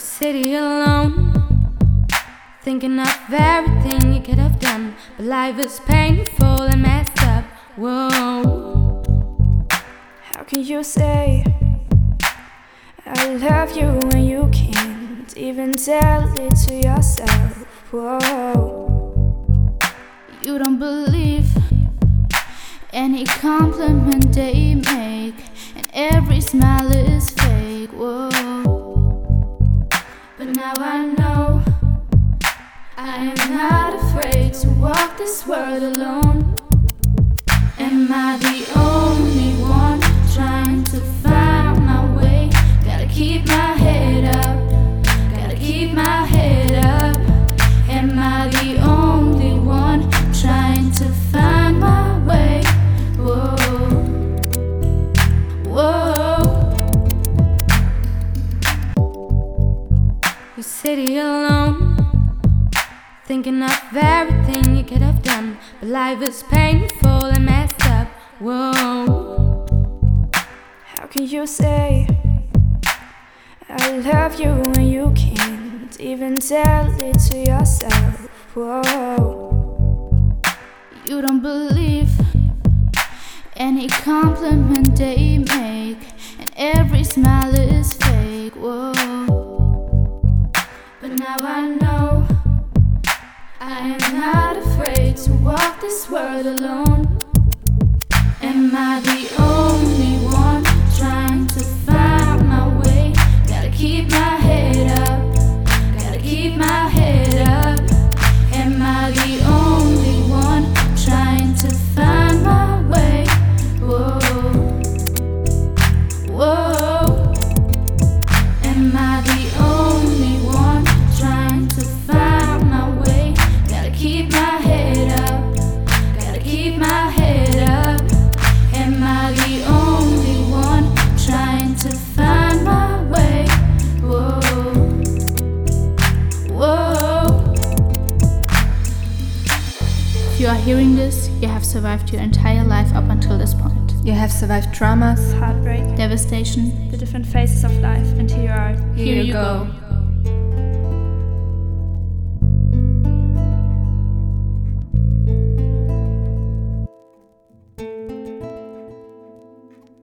city alone, thinking of everything you could have done. But life is painful and messed up. Whoa. How can you say I love you when you can't even tell it to yourself? Whoa. You don't believe any compliment they make, and every smile is to walk this world alone. Am I the only one trying to find my way? Gotta keep my head up, gotta keep my head up. Am I the only one trying to find my way? Whoa, whoa. You city alone, thinking of everything you could have done. But life is painful and messed up. Whoa. How can you say I love you when you can't even tell it to yourself? Whoa. You don't believe any compliment they make, and every smile is fake. Whoa. But now I know I am not afraid to walk this world alone. Hearing this, you have survived your entire life up until this point. You have survived traumas. Heartbreak, Devastation. the different phases of life, and here you are. Here, you go.